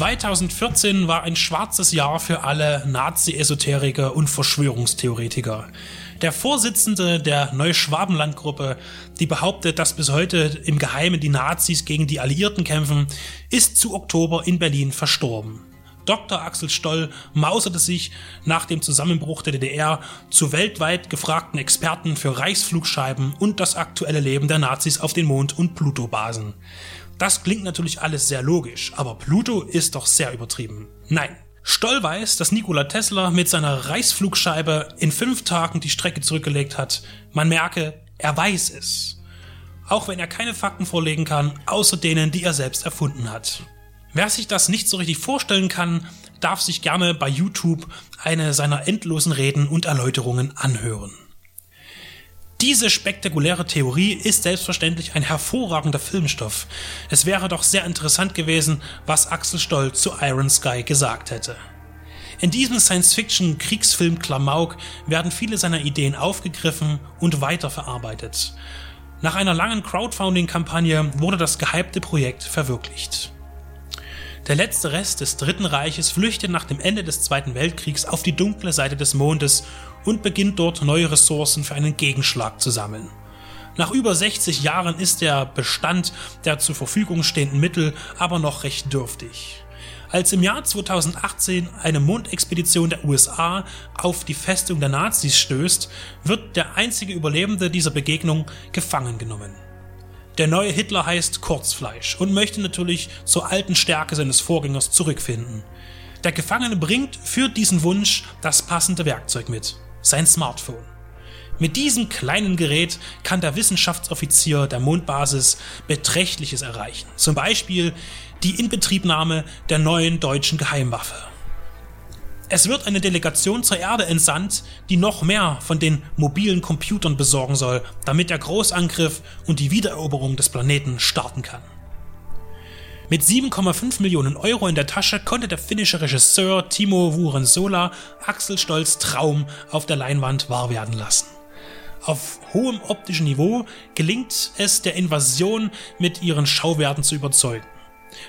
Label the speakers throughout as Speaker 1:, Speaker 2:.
Speaker 1: »2014 war ein schwarzes Jahr für alle Nazi-Esoteriker und Verschwörungstheoretiker. Der Vorsitzende der Neuschwabenlandgruppe, die behauptet, dass bis heute im Geheimen die Nazis gegen die Alliierten kämpfen, ist zu Oktober in Berlin verstorben. Dr. Axel Stoll mauserte sich nach dem Zusammenbruch der DDR zu weltweit gefragten Experten für Reichsflugscheiben und das aktuelle Leben der Nazis auf den Mond- und Pluto-Basen. Das klingt natürlich alles sehr logisch, aber Pluto ist doch sehr übertrieben. Nein, Stoll weiß, dass Nikola Tesla mit seiner Reichsflugscheibe in fünf Tagen die Strecke zurückgelegt hat. Man merke, er weiß es. Auch wenn er keine Fakten vorlegen kann, außer denen, die er selbst erfunden hat. Wer sich das nicht so richtig vorstellen kann, darf sich gerne bei YouTube eine seiner endlosen Reden und Erläuterungen anhören. Diese spektakuläre Theorie ist selbstverständlich ein hervorragender Filmstoff. Es wäre doch sehr interessant gewesen, was Axel Stoll zu Iron Sky gesagt hätte. In diesem Science-Fiction-Kriegsfilm Klamauk werden viele seiner Ideen aufgegriffen und weiterverarbeitet. Nach einer langen Crowdfunding-Kampagne wurde das gehypte Projekt verwirklicht. Der letzte Rest des Dritten Reiches flüchtet nach dem Ende des Zweiten Weltkriegs auf die dunkle Seite des Mondes und beginnt dort neue Ressourcen für einen Gegenschlag zu sammeln. Nach über 60 Jahren ist der Bestand der zur Verfügung stehenden Mittel aber noch recht dürftig. Als im Jahr 2018 eine Mondexpedition der USA auf die Festung der Nazis stößt, wird der einzige Überlebende dieser Begegnung gefangen genommen. Der neue Hitler heißt Kurzfleisch und möchte natürlich zur alten Stärke seines Vorgängers zurückfinden. Der Gefangene bringt für diesen Wunsch das passende Werkzeug mit sein Smartphone. Mit diesem kleinen Gerät kann der Wissenschaftsoffizier der Mondbasis Beträchtliches erreichen. Zum Beispiel die Inbetriebnahme der neuen deutschen Geheimwaffe. Es wird eine Delegation zur Erde entsandt, die noch mehr von den mobilen Computern besorgen soll, damit der Großangriff und die Wiedereroberung des Planeten starten kann. Mit 7,5 Millionen Euro in der Tasche konnte der finnische Regisseur Timo Vurensola Axel Stolz Traum auf der Leinwand wahr werden lassen. Auf hohem optischen Niveau gelingt es der Invasion mit ihren Schauwerten zu überzeugen.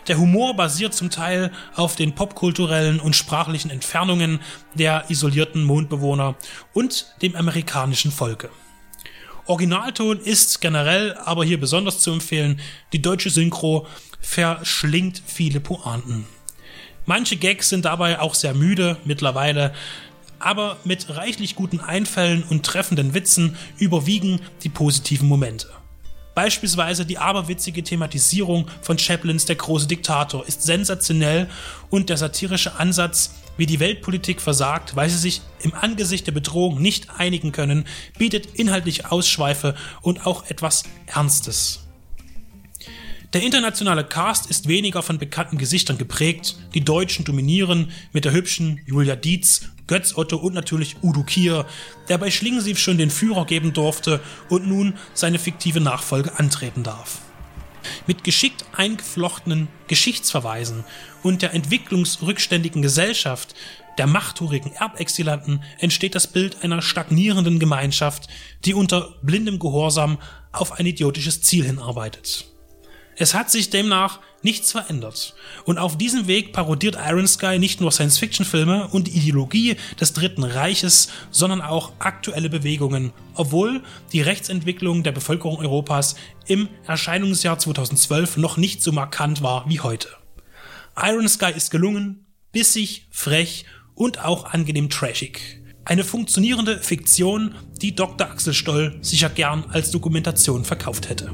Speaker 1: Der Humor basiert zum Teil auf den popkulturellen und sprachlichen Entfernungen der isolierten Mondbewohner und dem amerikanischen Volke. Originalton ist generell aber hier besonders zu empfehlen. Die deutsche Synchro verschlingt viele Pointen. Manche Gags sind dabei auch sehr müde mittlerweile, aber mit reichlich guten Einfällen und treffenden Witzen überwiegen die positiven Momente. Beispielsweise die aberwitzige Thematisierung von Chaplins Der große Diktator ist sensationell und der satirische Ansatz, wie die Weltpolitik versagt, weil sie sich im Angesicht der Bedrohung nicht einigen können, bietet inhaltlich Ausschweife und auch etwas Ernstes. Der internationale Cast ist weniger von bekannten Gesichtern geprägt. Die Deutschen dominieren mit der hübschen Julia Dietz, Götz Otto und natürlich Udo Kier, der bei Schlingensief schon den Führer geben durfte und nun seine fiktive Nachfolge antreten darf. Mit geschickt eingeflochtenen Geschichtsverweisen und der entwicklungsrückständigen Gesellschaft der machthurigen Erbexilanten entsteht das Bild einer stagnierenden Gemeinschaft, die unter blindem Gehorsam auf ein idiotisches Ziel hinarbeitet. Es hat sich demnach nichts verändert. Und auf diesem Weg parodiert Iron Sky nicht nur Science-Fiction-Filme und die Ideologie des Dritten Reiches, sondern auch aktuelle Bewegungen, obwohl die Rechtsentwicklung der Bevölkerung Europas im Erscheinungsjahr 2012 noch nicht so markant war wie heute. Iron Sky ist gelungen, bissig, frech und auch angenehm trashig. Eine funktionierende Fiktion, die Dr. Axel Stoll sicher gern als Dokumentation verkauft hätte.